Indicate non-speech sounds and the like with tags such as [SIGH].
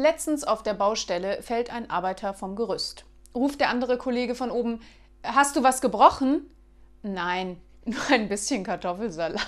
Letztens auf der Baustelle fällt ein Arbeiter vom Gerüst. Ruft der andere Kollege von oben: Hast du was gebrochen? Nein, [LAUGHS] nur ein bisschen Kartoffelsalat.